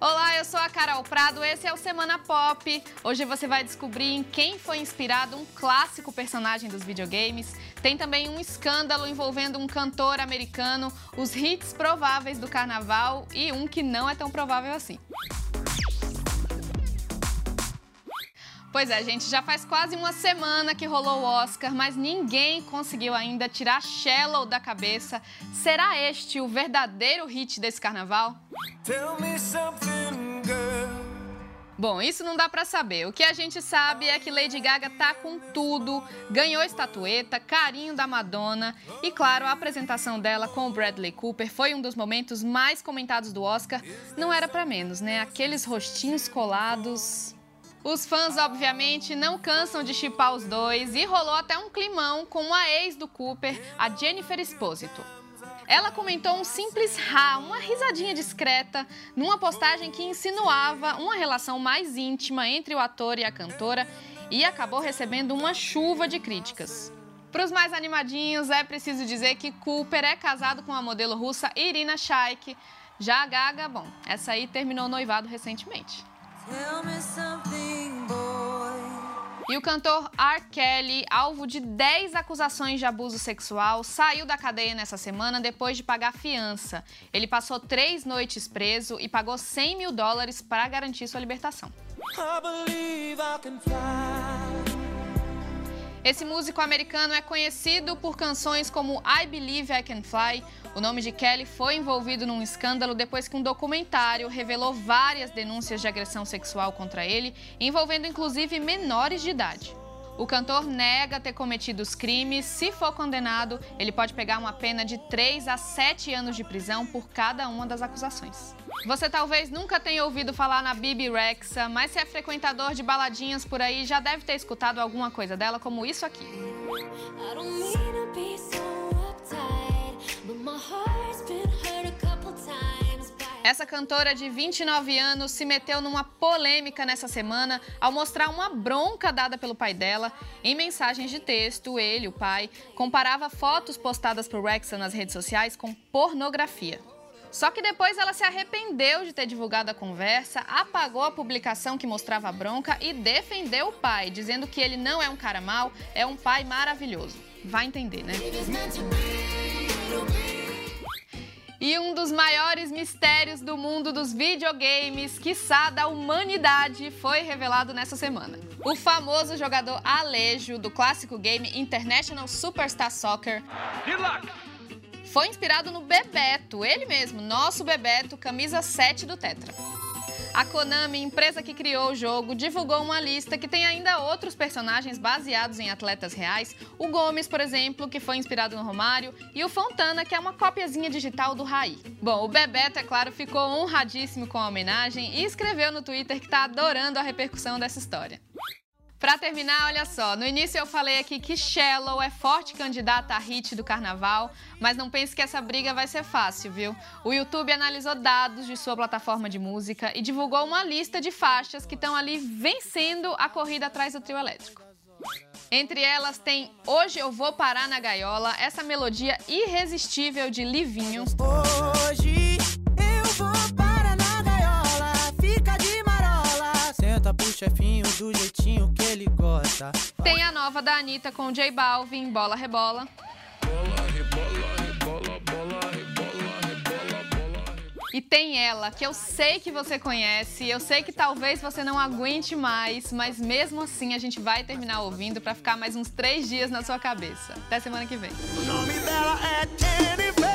Olá, eu sou a Carol Prado, esse é o Semana Pop. Hoje você vai descobrir em quem foi inspirado um clássico personagem dos videogames. Tem também um escândalo envolvendo um cantor americano, os hits prováveis do carnaval e um que não é tão provável assim. Pois é, gente, já faz quase uma semana que rolou o Oscar, mas ninguém conseguiu ainda tirar Shallow da cabeça. Será este o verdadeiro hit desse carnaval? Bom, isso não dá para saber. O que a gente sabe é que Lady Gaga tá com tudo, ganhou estatueta, carinho da Madonna e, claro, a apresentação dela com o Bradley Cooper foi um dos momentos mais comentados do Oscar. Não era para menos, né? Aqueles rostinhos colados. Os fãs, obviamente, não cansam de chipar os dois e rolou até um climão com a ex do Cooper, a Jennifer Esposito. Ela comentou um simples ha, uma risadinha discreta, numa postagem que insinuava uma relação mais íntima entre o ator e a cantora e acabou recebendo uma chuva de críticas. Para os mais animadinhos, é preciso dizer que Cooper é casado com a modelo russa Irina Shayk. Já a Gaga, bom, essa aí terminou noivado recentemente. E o cantor R. Kelly, alvo de 10 acusações de abuso sexual, saiu da cadeia nessa semana depois de pagar fiança. Ele passou três noites preso e pagou 100 mil dólares para garantir sua libertação. Esse músico americano é conhecido por canções como I Believe I Can Fly. O nome de Kelly foi envolvido num escândalo depois que um documentário revelou várias denúncias de agressão sexual contra ele, envolvendo inclusive menores de idade. O cantor nega ter cometido os crimes. Se for condenado, ele pode pegar uma pena de 3 a 7 anos de prisão por cada uma das acusações. Você talvez nunca tenha ouvido falar na Bibi Rexa, mas se é frequentador de baladinhas por aí, já deve ter escutado alguma coisa dela, como isso aqui. Essa cantora de 29 anos se meteu numa polêmica nessa semana ao mostrar uma bronca dada pelo pai dela. Em mensagens de texto, ele, o pai, comparava fotos postadas por Rexa nas redes sociais com pornografia. Só que depois ela se arrependeu de ter divulgado a conversa, apagou a publicação que mostrava a bronca e defendeu o pai, dizendo que ele não é um cara mau, é um pai maravilhoso. Vai entender, né? E um dos maiores mistérios do mundo dos videogames, quiçá da humanidade, foi revelado nessa semana. O famoso jogador Alejo, do clássico game International Superstar Soccer, foi inspirado no Bebeto, ele mesmo, nosso Bebeto, camisa 7 do Tetra. A Konami, empresa que criou o jogo, divulgou uma lista que tem ainda outros personagens baseados em atletas reais. O Gomes, por exemplo, que foi inspirado no Romário, e o Fontana, que é uma copiazinha digital do Raí. Bom, o Bebeto, é claro, ficou honradíssimo com a homenagem e escreveu no Twitter que está adorando a repercussão dessa história. Para terminar, olha só, no início eu falei aqui que Shallow é forte candidata a hit do carnaval, mas não pense que essa briga vai ser fácil, viu? O YouTube analisou dados de sua plataforma de música e divulgou uma lista de faixas que estão ali vencendo a corrida atrás do trio elétrico. Entre elas tem Hoje Eu Vou Parar na Gaiola, essa melodia irresistível de Livinho. Hoje chefinho do jeitinho que ele gosta. Tem a nova da Anitta com J Balvin, Bola Rebola. Bola, rebola, rebola, bola, rebola, rebola, bola. E tem ela, que eu sei que você conhece, eu sei que talvez você não aguente mais, mas mesmo assim a gente vai terminar ouvindo para ficar mais uns três dias na sua cabeça. Até semana que vem. O nome dela é Jennifer.